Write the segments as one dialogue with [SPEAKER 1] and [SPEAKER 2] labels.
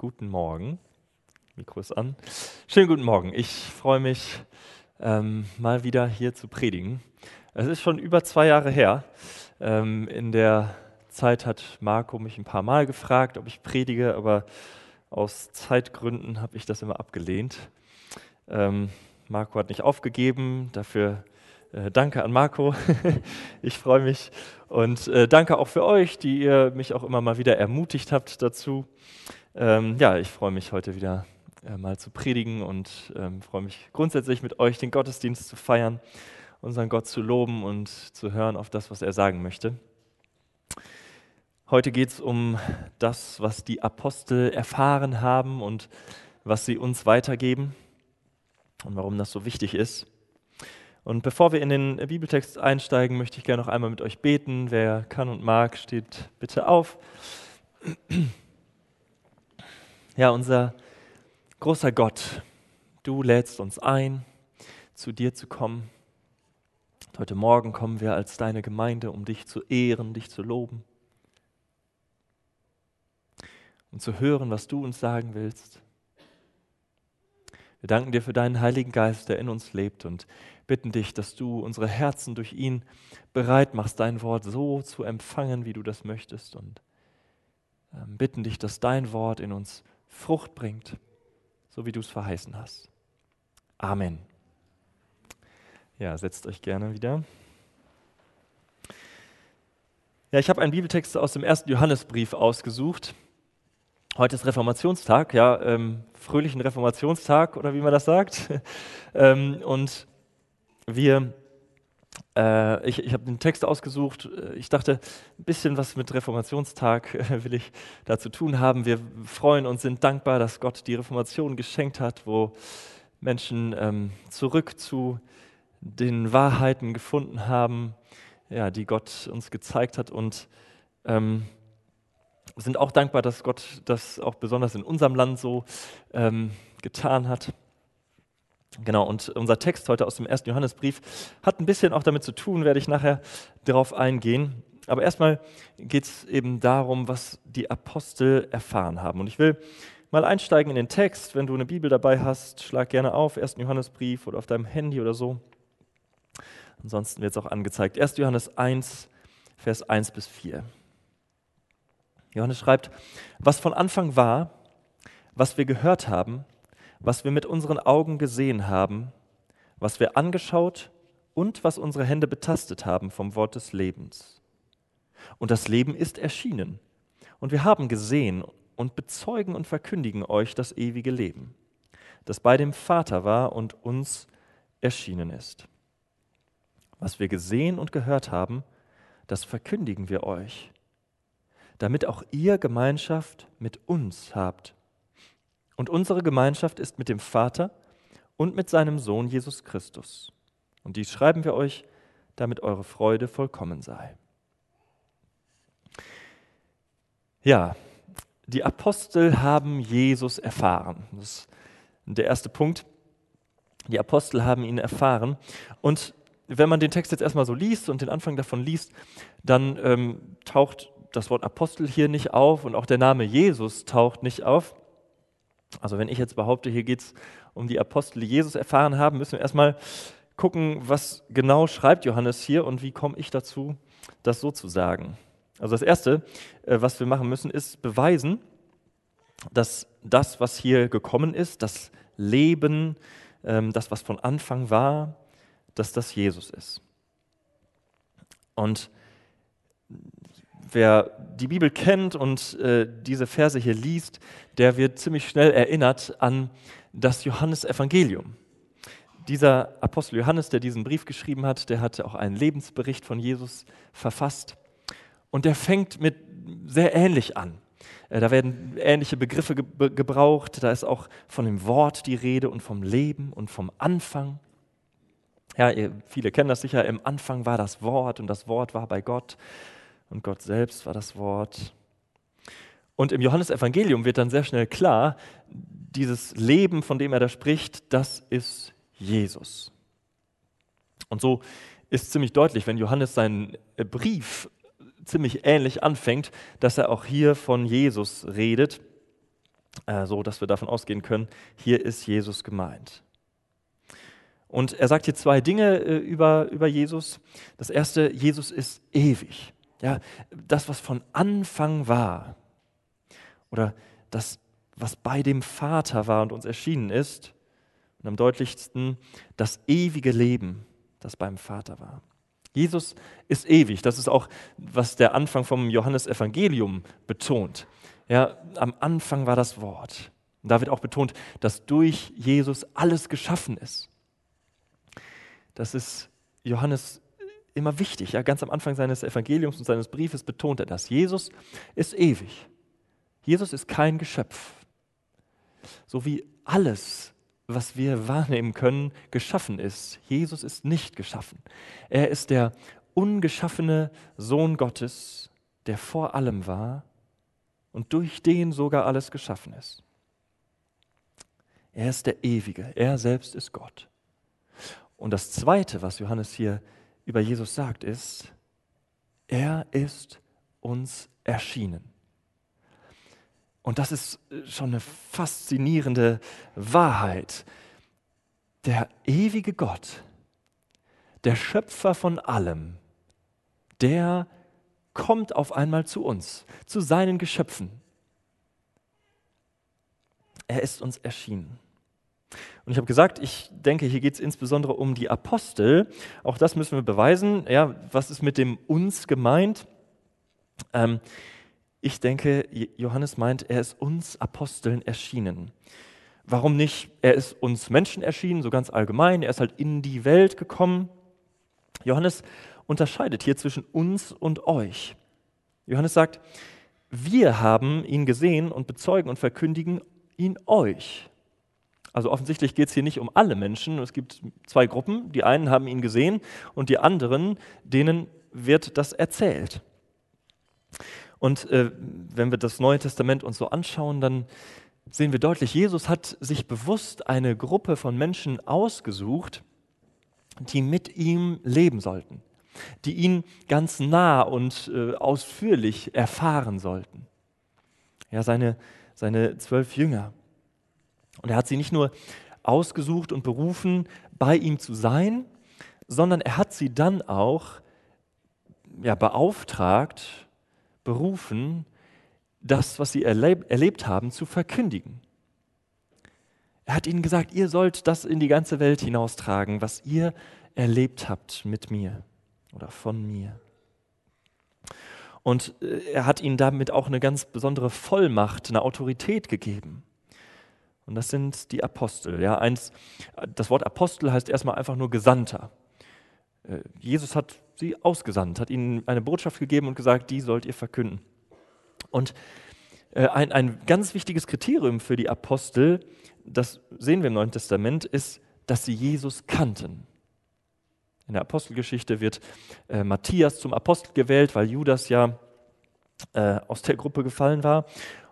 [SPEAKER 1] Guten Morgen. Mikro ist an. Schönen guten Morgen. Ich freue mich, ähm, mal wieder hier zu predigen. Es ist schon über zwei Jahre her. Ähm, in der Zeit hat Marco mich ein paar Mal gefragt, ob ich predige, aber aus Zeitgründen habe ich das immer abgelehnt. Ähm, Marco hat nicht aufgegeben, dafür äh, danke an Marco. ich freue mich und äh, danke auch für euch, die ihr mich auch immer mal wieder ermutigt habt dazu. Ähm, ja, ich freue mich heute wieder äh, mal zu predigen und ähm, freue mich grundsätzlich mit euch den Gottesdienst zu feiern, unseren Gott zu loben und zu hören auf das, was er sagen möchte. Heute geht es um das, was die Apostel erfahren haben und was sie uns weitergeben und warum das so wichtig ist. Und bevor wir in den Bibeltext einsteigen, möchte ich gerne noch einmal mit euch beten. Wer kann und mag, steht bitte auf. Ja, unser großer Gott, du lädst uns ein, zu dir zu kommen. Heute Morgen kommen wir als deine Gemeinde, um dich zu ehren, dich zu loben und zu hören, was du uns sagen willst. Wir danken dir für deinen Heiligen Geist, der in uns lebt und bitten dich, dass du unsere Herzen durch ihn bereit machst, dein Wort so zu empfangen, wie du das möchtest und ähm, bitten dich, dass dein Wort in uns Frucht bringt, so wie du es verheißen hast. Amen. Ja, setzt euch gerne wieder. Ja, ich habe einen Bibeltext aus dem ersten Johannesbrief ausgesucht. Heute ist Reformationstag, ja, ähm, fröhlichen Reformationstag oder wie man das sagt. ähm, und wir äh, ich, ich habe den Text ausgesucht. Ich dachte, ein bisschen was mit Reformationstag äh, will ich da zu tun haben. Wir freuen uns, sind dankbar, dass Gott die Reformation geschenkt hat, wo Menschen ähm, zurück zu den Wahrheiten gefunden haben, ja, die Gott uns gezeigt hat und ähm, sind auch dankbar, dass Gott das auch besonders in unserem Land so ähm, getan hat. Genau, und unser Text heute aus dem ersten Johannesbrief hat ein bisschen auch damit zu tun, werde ich nachher darauf eingehen. Aber erstmal geht es eben darum, was die Apostel erfahren haben. Und ich will mal einsteigen in den Text. Wenn du eine Bibel dabei hast, schlag gerne auf, 1. Johannesbrief oder auf deinem Handy oder so. Ansonsten wird es auch angezeigt. 1. Johannes 1, Vers 1 bis 4. Johannes schreibt, was von Anfang war, was wir gehört haben, was wir mit unseren Augen gesehen haben, was wir angeschaut und was unsere Hände betastet haben vom Wort des Lebens. Und das Leben ist erschienen. Und wir haben gesehen und bezeugen und verkündigen euch das ewige Leben, das bei dem Vater war und uns erschienen ist. Was wir gesehen und gehört haben, das verkündigen wir euch, damit auch ihr Gemeinschaft mit uns habt und unsere Gemeinschaft ist mit dem Vater und mit seinem Sohn Jesus Christus. Und dies schreiben wir euch, damit eure Freude vollkommen sei. Ja, die Apostel haben Jesus erfahren. Das ist der erste Punkt. Die Apostel haben ihn erfahren. Und wenn man den Text jetzt erstmal so liest und den Anfang davon liest, dann ähm, taucht das Wort Apostel hier nicht auf und auch der Name Jesus taucht nicht auf. Also wenn ich jetzt behaupte, hier geht es um die Apostel, die Jesus erfahren haben, müssen wir erstmal gucken, was genau schreibt Johannes hier und wie komme ich dazu, das so zu sagen. Also das Erste, äh, was wir machen müssen, ist beweisen, dass das, was hier gekommen ist, das Leben, ähm, das, was von Anfang war, dass das Jesus ist. Und wer die Bibel kennt und äh, diese Verse hier liest, der wird ziemlich schnell erinnert an das Johannesevangelium. Dieser Apostel Johannes, der diesen Brief geschrieben hat, der hatte auch einen Lebensbericht von Jesus verfasst. Und der fängt mit sehr ähnlich an. Äh, da werden ähnliche Begriffe ge gebraucht. Da ist auch von dem Wort die Rede und vom Leben und vom Anfang. Ja, ihr, viele kennen das sicher. Im Anfang war das Wort und das Wort war bei Gott und Gott selbst war das Wort. Und im Johannesevangelium wird dann sehr schnell klar, dieses Leben, von dem er da spricht, das ist Jesus. Und so ist ziemlich deutlich, wenn Johannes seinen Brief ziemlich ähnlich anfängt, dass er auch hier von Jesus redet. äh, so dass wir davon ausgehen können, hier ist Jesus gemeint. Und er sagt hier zwei Dinge äh, über, über Jesus. Das erste, Jesus ist ewig. Ja, das, was von Anfang war, oder das, was bei dem Vater war und uns erschienen ist, und am deutlichsten das ewige Leben, das beim Vater war. Jesus ist ewig. Das ist auch, was der Anfang vom Johannesevangelium betont. Ja, am Anfang war das Wort. Und da wird auch betont, dass durch Jesus alles geschaffen ist. Das ist Johannes immer wichtig. Ja, ganz am Anfang seines Evangeliums und seines Briefes betont er das. Jesus ist ewig. Jesus ist kein Geschöpf. So wie alles was wir wahrnehmen können, geschaffen ist. Jesus ist nicht geschaffen. Er ist der ungeschaffene Sohn Gottes, der vor allem war und durch den sogar alles geschaffen ist. Er ist der Ewige, er selbst ist Gott. Und das Zweite, was Johannes hier über Jesus sagt, ist, er ist uns erschienen. Und das ist äh, schon eine faszinierende Wahrheit. Der ewige Gott, der Schöpfer von allem, der kommt auf einmal zu uns, zu seinen Geschöpfen. Er ist uns erschienen. Und ich habe gesagt, ich denke, hier geht es insbesondere um die Apostel. Auch das müssen wir beweisen. Ja, was ist mit dem uns gemeint? Ähm, ich denke, Johannes meint, er ist uns Aposteln erschienen. Warum nicht? Er ist uns Menschen erschienen, so ganz allgemein. Er ist halt in die Welt gekommen. Johannes unterscheidet hier zwischen uns und euch. Johannes sagt, wir haben ihn gesehen und bezeugen und verkündigen ihn euch. Also offensichtlich geht es hier nicht um alle Menschen. Es gibt zwei Gruppen. Die einen haben ihn gesehen und die anderen, denen wird das erzählt. Und äh, wenn wir das Neue Testament uns so anschauen, dann sehen wir deutlich, Jesus hat sich bewusst eine Gruppe von Menschen ausgesucht, die mit ihm leben sollten, die ihn ganz nah und äh, ausführlich erfahren sollten. Ja, seine, seine zwölf Jünger. Und er hat sie nicht nur ausgesucht und berufen, bei ihm zu sein, sondern er hat sie dann auch ja, beauftragt, berufen, das, was sie erleb erlebt haben, zu verkündigen. Er hat ihnen gesagt, ihr sollt das in die ganze Welt hinaustragen, was ihr erlebt habt mit mir oder von mir. Und äh, er hat ihnen damit auch eine ganz besondere Vollmacht, eine Autorität gegeben. Und das sind die Apostel. Ja, eins, das Wort Apostel heißt erstmal einfach nur Gesandter. Äh, Jesus hat sie ausgesandt, hat ihnen eine Botschaft gegeben und gesagt, die sollt ihr verkünden. Und äh, ein, ein ganz wichtiges Kriterium für die Apostel, das sehen wir im Neuen Testament, ist, dass sie Jesus kannten. In der Apostelgeschichte wird äh, Matthias zum Apostel gewählt, weil Judas ja äh, aus der Gruppe gefallen war.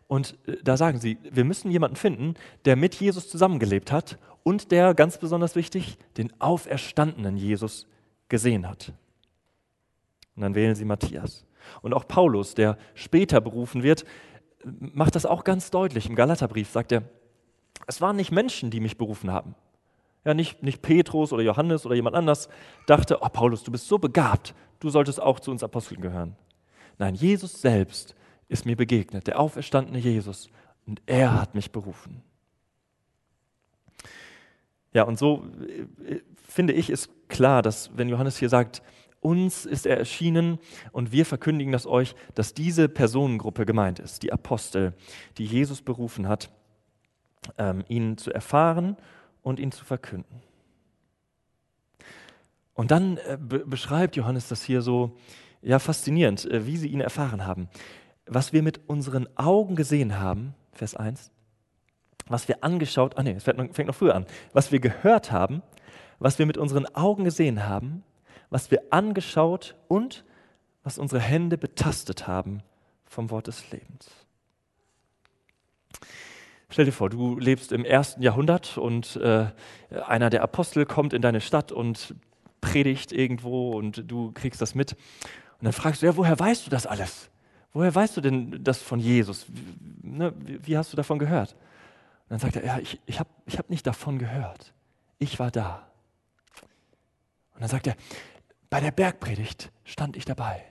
[SPEAKER 1] Und äh, da sagen sie, wir müssen jemanden finden, der mit Jesus zusammengelebt hat und der, ganz besonders wichtig, den auferstandenen Jesus gesehen hat. Und dann wählen sie Matthias. Und auch Paulus, der später berufen wird, macht das auch ganz deutlich. Im Galaterbrief sagt er, es waren nicht Menschen, die mich berufen haben. Ja, nicht, nicht Petrus oder Johannes oder jemand anders dachte, oh Paulus, du bist so begabt, du solltest auch zu uns Aposteln gehören. Nein, Jesus selbst ist mir begegnet, der auferstandene Jesus, und er hat mich berufen. Ja, und so äh, finde ich, ist klar, dass wenn Johannes hier sagt, uns ist er erschienen und wir verkündigen das euch, dass diese Personengruppe gemeint ist, die Apostel, die Jesus berufen hat, ähm, ihn zu erfahren und ihn zu verkünden. Und dann äh, be beschreibt Johannes das hier so ja, faszinierend, äh, wie sie ihn erfahren haben. Was wir mit unseren Augen gesehen haben, Vers 1, was wir angeschaut, ah nee, es fängt noch früher an, was wir gehört haben, was wir mit unseren Augen gesehen haben, was wir angeschaut und was unsere Hände betastet haben vom Wort des Lebens. Stell dir vor, du lebst im ersten Jahrhundert und äh, einer der Apostel kommt in deine Stadt und predigt irgendwo und du kriegst das mit. Und dann fragst du, ja, woher weißt du das alles? Woher weißt du denn das von Jesus? ne, wie, hast du davon gehört? Und dann sagt er, ja, ich, ich habe ich hab nicht davon gehört. Ich war da. Und dann sagt er, bei der Bergpredigt stand ich dabei.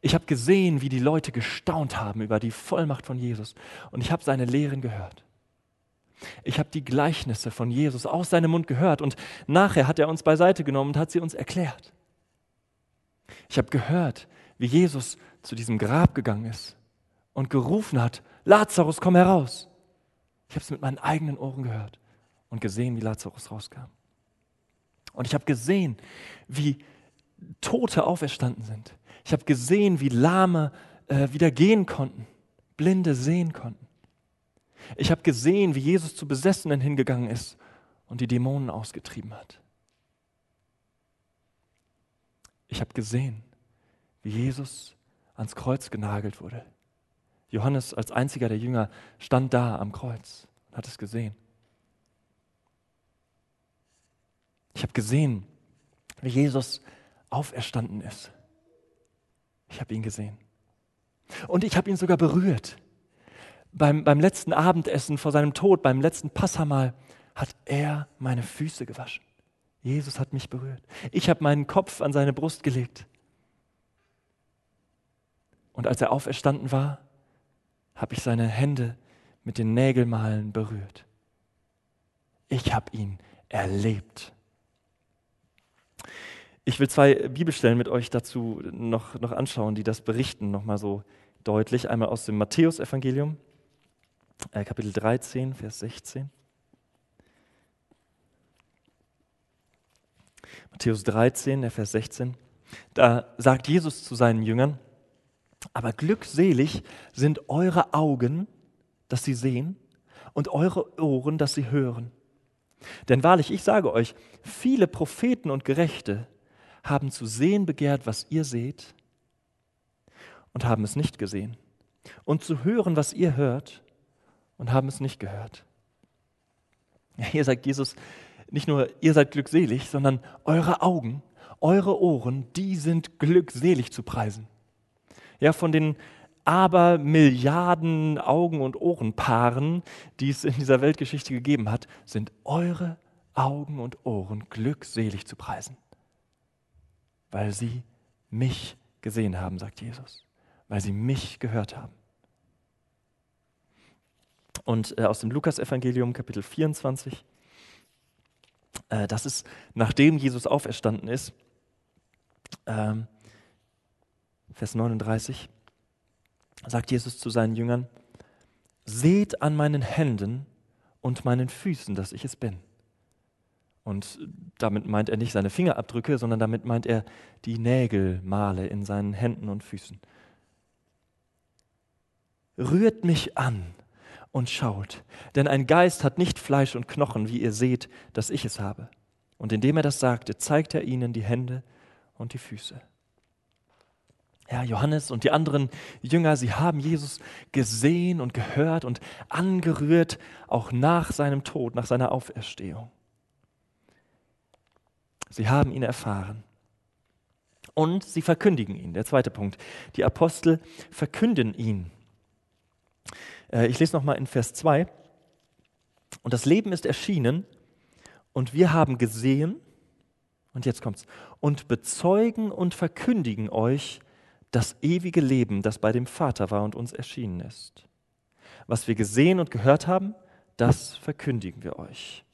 [SPEAKER 1] Ich habe gesehen, wie die Leute gestaunt haben über die Vollmacht von Jesus. Und ich habe seine Lehren gehört. Ich habe die Gleichnisse von Jesus aus seinem Mund gehört und nachher hat er uns beiseite genommen und hat sie uns erklärt. Ich habe gehört, wie Jesus zu diesem Grab gegangen ist und gerufen hat, Lazarus, komm heraus. Ich habe es mit meinen eigenen Ohren gehört und gesehen, wie Lazarus rauskam. Und ich habe gesehen, wie Tote auferstanden sind. Ich habe gesehen, wie Lahme äh, wieder gehen konnten, Blinde sehen konnten. Ich habe gesehen, wie Jesus zu Besessenen hingegangen ist und die Dämonen ausgetrieben hat. Ich habe gesehen, Jesus ans Kreuz genagelt wurde. Johannes als einziger der Jünger stand da am Kreuz und hat es gesehen. Ich habe gesehen, wie Jesus auferstanden ist. Ich habe ihn gesehen. Und ich habe ihn sogar berührt. Beim, beim letzten Abendessen vor seinem Tod, beim letzten Passamal, hat er meine Füße gewaschen. Jesus hat mich berührt. Ich habe meinen Kopf an seine Brust gelegt. Und als er auferstanden war, habe ich seine Hände mit den Nägelmalen berührt. Ich habe ihn erlebt. Ich will zwei Bibelstellen mit euch dazu noch, noch anschauen, die das berichten, nochmal so deutlich. Einmal aus dem Matthäusevangelium, äh, Kapitel 13, Vers 16. Matthäus 13, der Vers 16. Da sagt Jesus zu seinen Jüngern, aber glückselig sind eure Augen, dass sie sehen, und eure Ohren, dass sie hören. Denn wahrlich, ich sage euch, viele Propheten und Gerechte haben zu sehen begehrt, was ihr seht, und haben es nicht gesehen, und zu hören, was ihr hört, und haben es nicht gehört. Ja, hier sagt Jesus nicht nur, ihr seid glückselig, sondern eure Augen, eure Ohren, die sind glückselig zu preisen. Ja, von den aber Milliarden Augen- und Ohrenpaaren, die es in dieser Weltgeschichte gegeben hat, sind eure Augen und Ohren glückselig zu preisen weil sie mich gesehen haben, sagt Jesus, weil sie mich gehört haben. Und äh, aus dem Lukasevangelium Kapitel 24, äh, das ist, nachdem Jesus auferstanden ist, ähm, Vers 39, sagt Jesus zu seinen Jüngern, seht an meinen Händen und meinen Füßen, dass ich es bin. Und damit meint er nicht seine Fingerabdrücke, sondern damit meint er die Nägelmale in seinen Händen und Füßen. Rührt mich an und schaut, denn ein Geist hat nicht Fleisch und Knochen, wie ihr seht, dass ich es habe. Und indem er das sagte, zeigt er ihnen die Hände und die Füße. Ja, Johannes und die anderen Jünger, sie haben Jesus gesehen und gehört und angerührt, auch nach seinem Tod, nach seiner Auferstehung. Sie haben ihn erfahren. Und sie verkündigen ihn. Der zweite Punkt. Die Apostel verkünden ihn. Äh, ich lese nochmal in Vers 2. Und das Leben ist erschienen und wir haben gesehen, und jetzt kommt's, und bezeugen und verkündigen euch das ewige Leben, das bei dem Vater war und uns erschienen ist. Was wir gesehen und gehört haben, das verkündigen wir euch.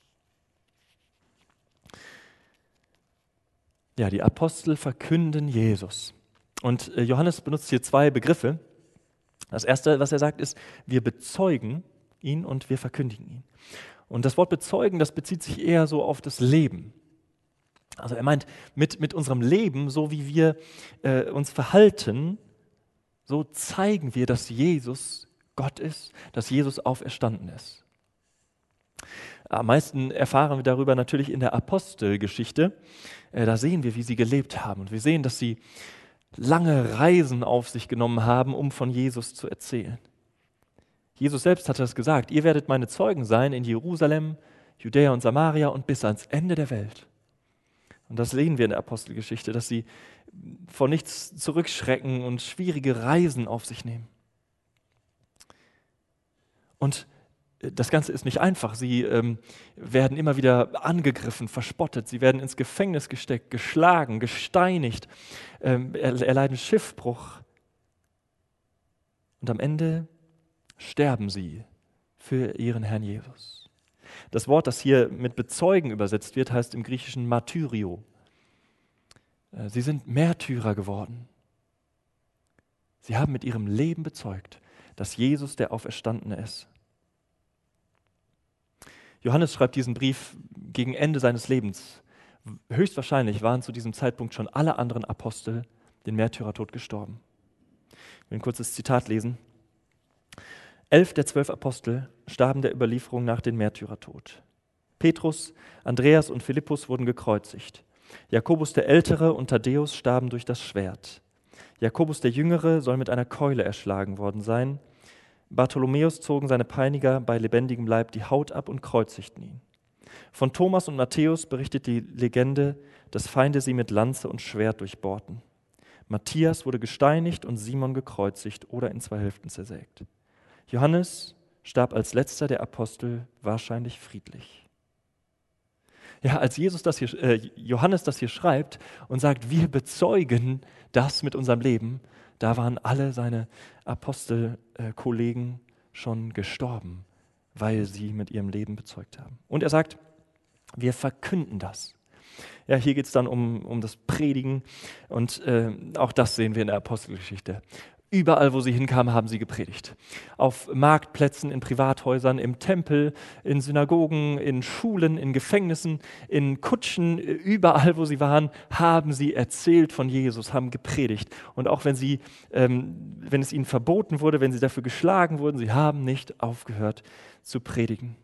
[SPEAKER 1] Ja, die Apostel verkünden Jesus. Und äh, Johannes benutzt hier zwei Begriffe. Das erste, was er sagt, ist, wir bezeugen ihn und wir verkündigen ihn. Und das Wort bezeugen, das bezieht sich eher so auf das Leben. Also er meint, mit, mit unserem Leben, so wie wir äh, uns verhalten, so zeigen wir, dass Jesus Gott ist, dass Jesus auferstanden ist. Am meisten erfahren wir darüber natürlich in der Apostelgeschichte. Äh, da sehen wir, wie sie gelebt haben. Und wir sehen, dass sie lange Reisen auf sich genommen haben, um von Jesus zu erzählen. Jesus selbst hatte das gesagt, ihr werdet meine Zeugen sein in Jerusalem, Judäa und Samaria und bis ans Ende der Welt. Und das sehen wir in der Apostelgeschichte, dass sie vor nichts zurückschrecken und schwierige Reisen auf sich nehmen. Und das Ganze ist nicht einfach. Sie ähm, werden immer wieder angegriffen, verspottet, sie werden ins Gefängnis gesteckt, geschlagen, gesteinigt, ähm, erleiden Schiffbruch. Und am Ende sterben sie für ihren Herrn Jesus. Das Wort, das hier mit bezeugen übersetzt wird, heißt im Griechischen Martyrio. Äh, sie sind Märtyrer geworden. Sie haben mit ihrem Leben bezeugt, dass Jesus der Auferstandene ist. Johannes schreibt diesen Brief gegen Ende seines Lebens. Höchstwahrscheinlich waren zu diesem Zeitpunkt schon alle anderen Apostel den Märtyrertod gestorben. Ich will ein kurzes Zitat lesen. Elf der zwölf Apostel starben der Überlieferung nach den Märtyrertod. Petrus, Andreas und Philippus wurden gekreuzigt. Jakobus der Ältere und Thaddäus starben durch das Schwert. Jakobus der Jüngere soll mit einer Keule erschlagen worden sein. Bartholomäus zogen seine Peiniger bei lebendigem Leib die Haut ab und kreuzigten ihn. Von Thomas und Matthäus berichtet die Legende, dass Feinde sie mit Lanze und Schwert durchbohrten. Matthias wurde gesteinigt und Simon gekreuzigt oder in zwei Hälften zersägt. Johannes starb als letzter der Apostel wahrscheinlich friedlich. Ja, als Jesus das hier, äh, Johannes das hier schreibt und sagt, wir bezeugen das mit unserem Leben, da waren alle seine Apostelkollegen schon gestorben, weil sie mit ihrem Leben bezeugt haben. Und er sagt, wir verkünden das. Ja, hier geht es dann um, um das Predigen und äh, auch das sehen wir in der Apostelgeschichte. Überall, wo sie hinkamen, haben sie gepredigt. Auf Marktplätzen, in Privathäusern, im Tempel, in Synagogen, in Schulen, in Gefängnissen, in Kutschen, überall, wo sie waren, haben sie erzählt von Jesus, haben gepredigt. Und auch wenn, sie, ähm, wenn es ihnen verboten wurde, wenn sie dafür geschlagen wurden, sie haben nicht aufgehört zu predigen.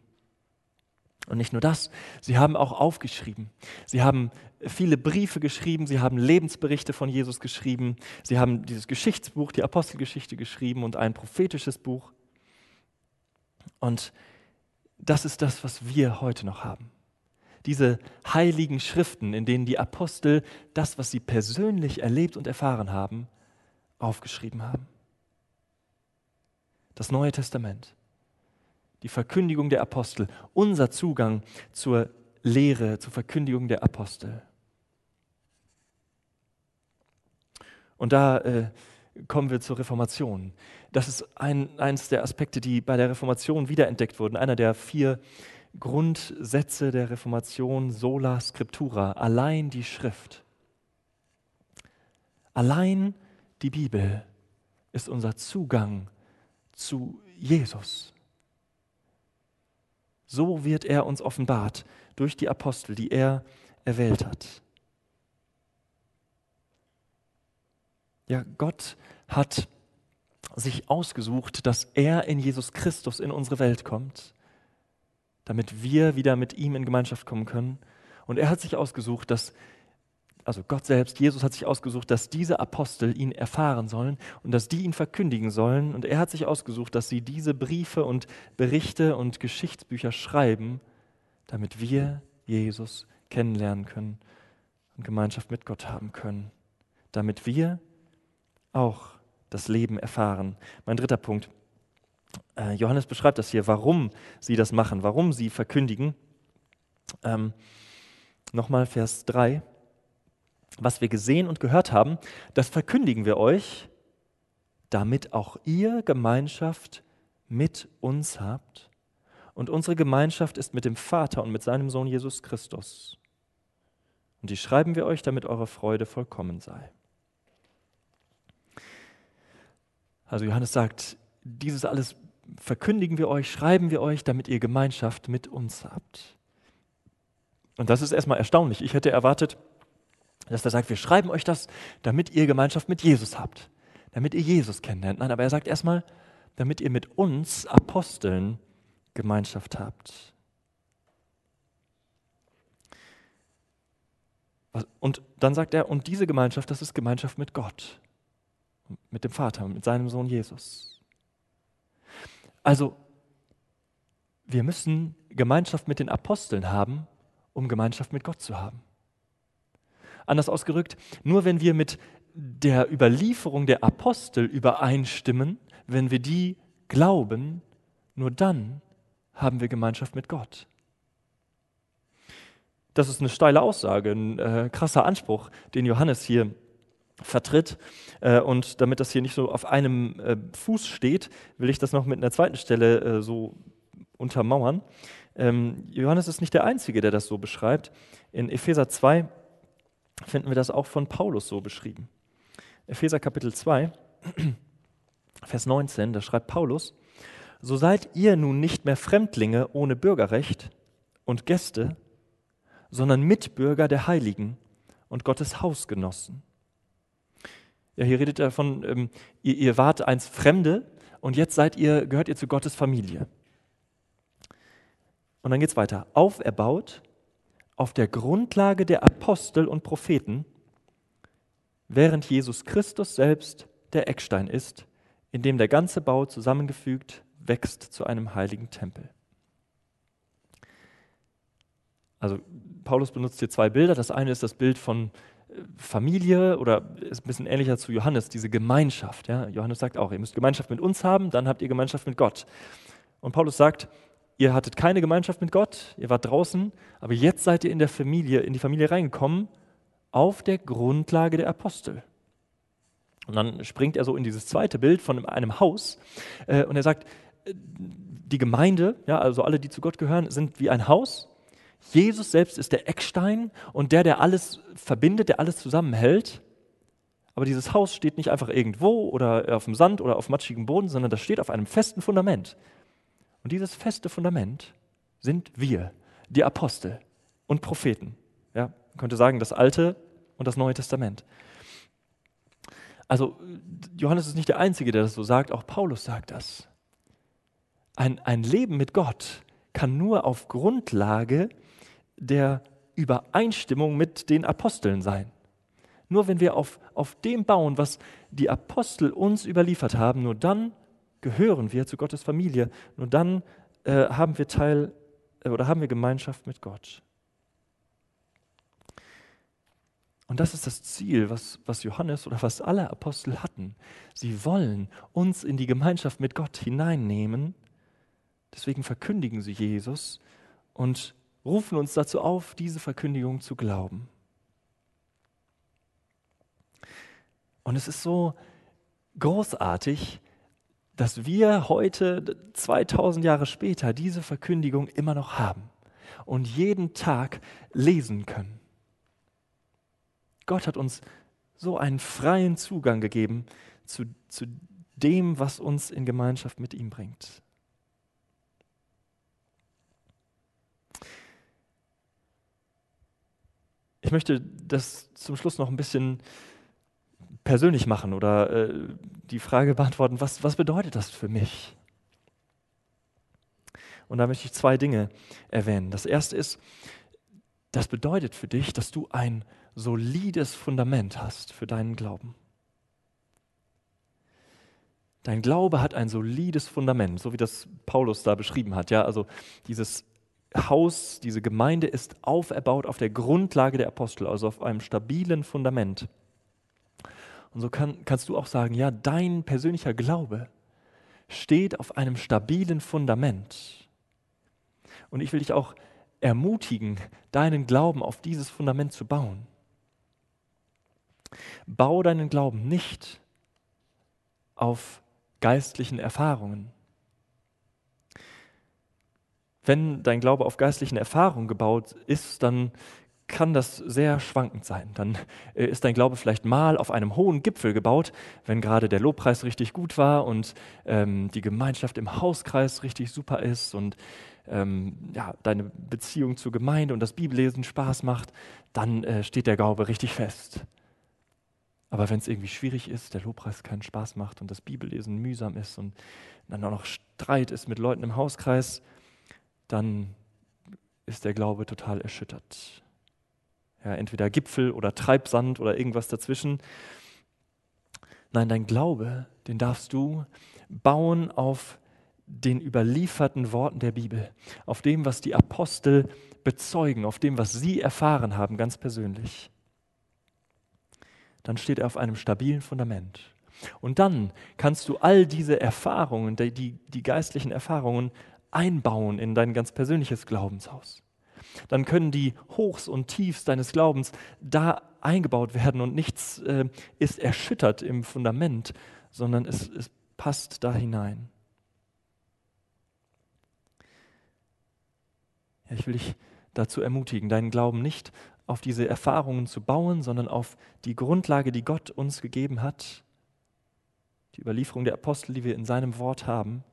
[SPEAKER 1] Und nicht nur das, sie haben auch aufgeschrieben. Sie haben viele Briefe geschrieben, sie haben Lebensberichte von Jesus geschrieben, sie haben dieses Geschichtsbuch, die Apostelgeschichte geschrieben und ein prophetisches Buch. Und das ist das, was wir heute noch haben. Diese heiligen Schriften, in denen die Apostel das, was sie persönlich erlebt und erfahren haben, aufgeschrieben haben. Das Neue Testament die Verkündigung der Apostel, unser Zugang zur Lehre, zur Verkündigung der Apostel. Und da äh, kommen wir zur Reformation. Das ist ein, eines der Aspekte, die bei der Reformation wiederentdeckt wurden. Einer der vier Grundsätze der Reformation, sola scriptura, allein die Schrift. Allein die Bibel ist unser Zugang zu Jesus. So wird er uns offenbart durch die Apostel, die er erwählt hat. Ja, Gott hat sich ausgesucht, dass er in Jesus Christus in unsere Welt kommt, damit wir wieder mit ihm in Gemeinschaft kommen können. Und er hat sich ausgesucht, dass also Gott selbst, Jesus hat sich ausgesucht, dass diese Apostel ihn erfahren sollen und dass die ihn verkündigen sollen. Und er hat sich ausgesucht, dass sie diese Briefe und Berichte und Geschichtsbücher schreiben, damit wir Jesus kennenlernen können und Gemeinschaft mit Gott haben können. Damit wir auch das Leben erfahren. Mein dritter Punkt. Äh, Johannes beschreibt das hier, warum sie das machen, warum sie verkündigen. Ähm, Nochmal Vers 3 was wir gesehen und gehört haben, das verkündigen wir euch, damit auch ihr Gemeinschaft mit uns habt. Und unsere Gemeinschaft ist mit dem Vater und mit seinem Sohn Jesus Christus. Und die schreiben wir euch, damit eure Freude vollkommen sei. Also Johannes sagt, dieses alles verkündigen wir euch, schreiben wir euch, damit ihr Gemeinschaft mit uns habt. Und das ist erstmal erstaunlich. Ich hätte erwartet, dass er sagt, wir schreiben euch das, damit ihr Gemeinschaft mit Jesus habt, damit ihr Jesus kennenlernt. Nein, aber er sagt erstmal, damit ihr mit uns Aposteln Gemeinschaft habt. Und dann sagt er, und diese Gemeinschaft, das ist Gemeinschaft mit Gott, mit dem Vater, mit seinem Sohn Jesus. Also, wir müssen Gemeinschaft mit den Aposteln haben, um Gemeinschaft mit Gott zu haben. Anders ausgerückt, nur wenn wir mit der Überlieferung der Apostel übereinstimmen, wenn wir die glauben, nur dann haben wir Gemeinschaft mit Gott. Das ist eine steile Aussage, ein äh, krasser Anspruch, den Johannes hier vertritt. Äh, und damit das hier nicht so auf einem äh, Fuß steht, will ich das noch mit einer zweiten Stelle äh, so untermauern. Ähm, Johannes ist nicht der Einzige, der das so beschreibt. In Epheser 2 finden wir das auch von Paulus so beschrieben. Epheser Kapitel 2, Vers 19, da schreibt Paulus, so seid ihr nun nicht mehr Fremdlinge ohne Bürgerrecht und Gäste, sondern Mitbürger der Heiligen und Gottes Hausgenossen. Ja, hier redet er davon, ähm, ihr, ihr wart einst Fremde und jetzt seid ihr, gehört ihr zu Gottes Familie. Und dann geht es weiter. Auferbaut auf der Grundlage der Apostel und Propheten, während Jesus Christus selbst der Eckstein ist, in dem der ganze Bau zusammengefügt wächst zu einem heiligen Tempel. Also Paulus benutzt hier zwei Bilder. Das eine ist das Bild von äh, Familie oder ist ein bisschen ähnlicher zu Johannes, diese Gemeinschaft. Ja? Johannes sagt auch, ihr müsst Gemeinschaft mit uns haben, dann habt ihr Gemeinschaft mit Gott. Und Paulus sagt, ihr hattet keine Gemeinschaft mit Gott, ihr wart draußen, aber jetzt seid ihr in der Familie, in die Familie reingekommen, auf der Grundlage der Apostel. Und dann springt er so in dieses zweite Bild von einem Haus äh, und er sagt, äh, die Gemeinde, ja, also alle, die zu Gott gehören, sind wie ein Haus. Jesus selbst ist der Eckstein und der, der alles verbindet, der alles zusammenhält. Aber dieses Haus steht nicht einfach irgendwo oder auf dem Sand oder auf matschigem Boden, sondern das steht auf einem festen Fundament. Und dieses feste Fundament sind wir, die Apostel und Propheten. Ja, man könnte sagen, das Alte und das Neue Testament. Also Johannes ist nicht der Einzige, der das so sagt, auch Paulus sagt das. Ein, ein Leben mit Gott kann nur auf Grundlage der Übereinstimmung mit den Aposteln sein. Nur wenn wir auf, auf dem bauen, was die Apostel uns überliefert haben, nur dann gehören wir zu Gottes Familie. Nur dann äh, haben wir Teil äh, oder haben wir Gemeinschaft mit Gott. Und das ist das Ziel, was, was Johannes oder was alle Apostel hatten. Sie wollen uns in die Gemeinschaft mit Gott hineinnehmen. Deswegen verkündigen sie Jesus und rufen uns dazu auf, diese Verkündigung zu glauben. Und es ist so großartig, dass wir heute, 2000 Jahre später, diese Verkündigung immer noch haben und jeden Tag lesen können. Gott hat uns so einen freien Zugang gegeben zu, zu dem, was uns in Gemeinschaft mit ihm bringt. Ich möchte das zum Schluss noch ein bisschen persönlich machen oder äh, die Frage beantworten, was, was bedeutet das für mich? Und da möchte ich zwei Dinge erwähnen. Das erste ist, das bedeutet für dich, dass du ein solides Fundament hast für deinen Glauben. Dein Glaube hat ein solides Fundament, so wie das Paulus da beschrieben hat. Ja, also dieses Haus, diese Gemeinde ist auferbaut auf der Grundlage der Apostel, also auf einem stabilen Fundament. Und so kann, kannst du auch sagen, ja, dein persönlicher Glaube steht auf einem stabilen Fundament. Und ich will dich auch ermutigen, deinen Glauben auf dieses Fundament zu bauen. Bau deinen Glauben nicht auf geistlichen Erfahrungen. Wenn dein Glaube auf geistlichen Erfahrungen gebaut ist, dann kann das sehr schwankend sein. Dann äh, ist dein Glaube vielleicht mal auf einem hohen Gipfel gebaut, wenn gerade der Lobpreis richtig gut war und ähm, die Gemeinschaft im Hauskreis richtig super ist und ähm, ja, deine Beziehung zur Gemeinde und das Bibellesen Spaß macht, dann äh, steht der Glaube richtig fest. Aber wenn es irgendwie schwierig ist, der Lobpreis keinen Spaß macht und das Bibellesen mühsam ist und dann auch noch Streit ist mit Leuten im Hauskreis, dann ist der Glaube total erschüttert ja, entweder Gipfel oder Treibsand oder irgendwas dazwischen. Nein, dein Glaube, den darfst du bauen auf den überlieferten Worten der Bibel, auf dem, was die Apostel bezeugen, auf dem, was sie erfahren haben, ganz persönlich. Dann steht er auf einem stabilen Fundament. Und dann kannst du all diese Erfahrungen, die, die, die geistlichen Erfahrungen einbauen in dein ganz persönliches Glaubenshaus. Dann können die Hochs und Tiefs deines Glaubens da eingebaut werden und nichts äh, ist erschüttert im Fundament, sondern es, es passt da hinein. Ja, ich will dich dazu ermutigen, deinen Glauben nicht auf diese Erfahrungen zu bauen, sondern auf die Grundlage, die Gott uns gegeben hat, die Überlieferung der Apostel, die wir in seinem Wort haben.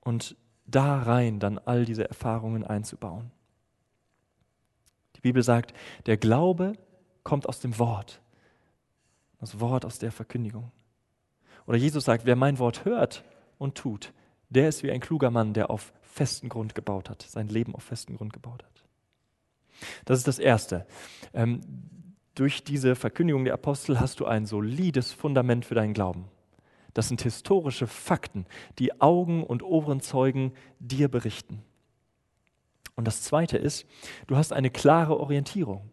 [SPEAKER 1] Und da rein dann all diese Erfahrungen einzubauen. Die Bibel sagt, der Glaube kommt aus dem Wort, das Wort aus der Verkündigung. Oder Jesus sagt, wer mein Wort hört und tut, der ist wie ein kluger Mann, der auf festen Grund gebaut hat, sein Leben auf festen Grund gebaut hat. Das ist das Erste. Ähm, durch diese Verkündigung der Apostel hast du ein solides Fundament für deinen Glauben. Das sind historische Fakten, die Augen und Ohrenzeugen dir berichten. Und das Zweite ist, du hast eine klare Orientierung.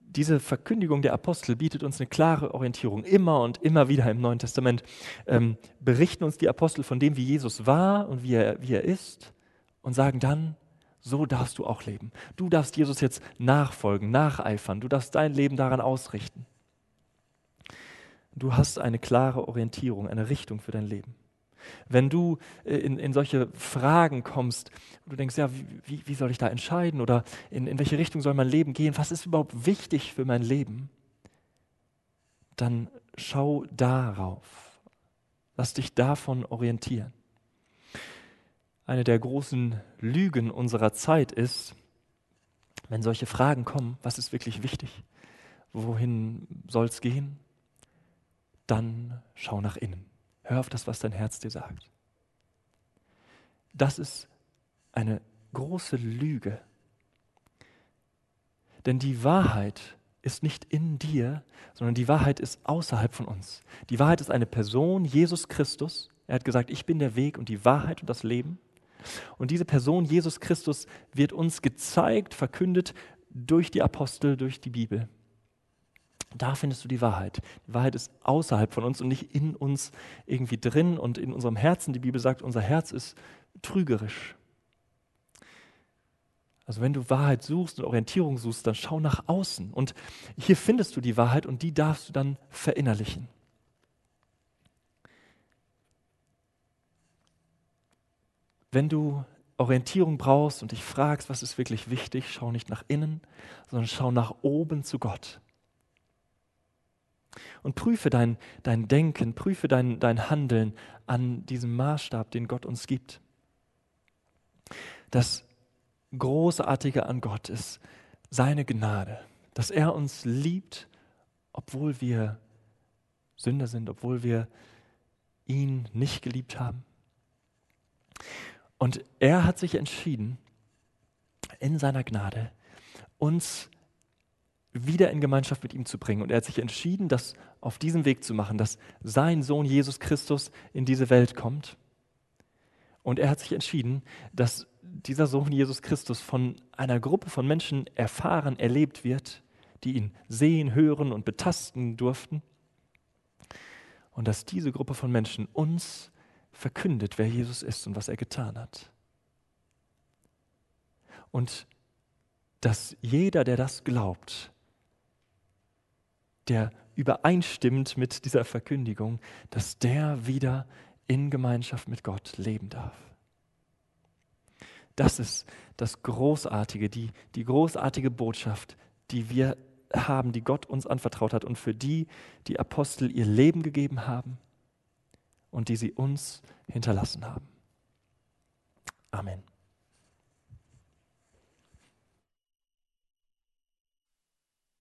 [SPEAKER 1] Diese Verkündigung der Apostel bietet uns eine klare Orientierung. Immer und immer wieder im Neuen Testament ähm, berichten uns die Apostel von dem, wie Jesus war und wie er, wie er ist und sagen dann, so darfst du auch leben. Du darfst Jesus jetzt nachfolgen, nacheifern. Du darfst dein Leben daran ausrichten. Du hast eine klare Orientierung, eine Richtung für dein Leben. Wenn du äh, in, in solche Fragen kommst, du denkst, ja, wie, wie soll ich da entscheiden oder in, in welche Richtung soll mein Leben gehen, was ist überhaupt wichtig für mein Leben, dann schau darauf. Lass dich davon orientieren. Eine der großen Lügen unserer Zeit ist, wenn solche Fragen kommen, was ist wirklich wichtig? Wohin soll es gehen? Dann schau nach innen. Hör auf das, was dein Herz dir sagt. Das ist eine große Lüge. Denn die Wahrheit ist nicht in dir, sondern die Wahrheit ist außerhalb von uns. Die Wahrheit ist eine Person, Jesus Christus. Er hat gesagt, ich bin der Weg und die Wahrheit und das Leben. Und diese Person, Jesus Christus, wird uns gezeigt, verkündet durch die Apostel, durch die Bibel. Da findest du die Wahrheit. Die Wahrheit ist außerhalb von uns und nicht in uns irgendwie drin und in unserem Herzen. Die Bibel sagt, unser Herz ist trügerisch. Also wenn du Wahrheit suchst und Orientierung suchst, dann schau nach außen. Und hier findest du die Wahrheit und die darfst du dann verinnerlichen. Wenn du Orientierung brauchst und dich fragst, was ist wirklich wichtig, schau nicht nach innen, sondern schau nach oben zu Gott. Und prüfe dein, dein Denken, prüfe dein, dein Handeln an diesem Maßstab, den Gott uns gibt. Das Großartige an Gott ist seine Gnade, dass er uns liebt, obwohl wir Sünder sind, obwohl wir ihn nicht geliebt haben. Und er hat sich entschieden, in seiner Gnade uns wieder in Gemeinschaft mit ihm zu bringen. Und er hat sich entschieden, das auf diesem Weg zu machen, dass sein Sohn Jesus Christus in diese Welt kommt. Und er hat sich entschieden, dass dieser Sohn Jesus Christus von einer Gruppe von Menschen erfahren, erlebt wird, die ihn sehen, hören und betasten durften. Und dass diese Gruppe von Menschen uns verkündet, wer Jesus ist und was er getan hat. Und dass jeder, der das glaubt, der übereinstimmt mit dieser Verkündigung, dass der wieder in Gemeinschaft mit Gott leben darf. Das ist das Großartige, die, die großartige Botschaft, die wir haben, die Gott uns anvertraut hat und für die die Apostel ihr Leben gegeben haben und die sie uns hinterlassen haben. Amen.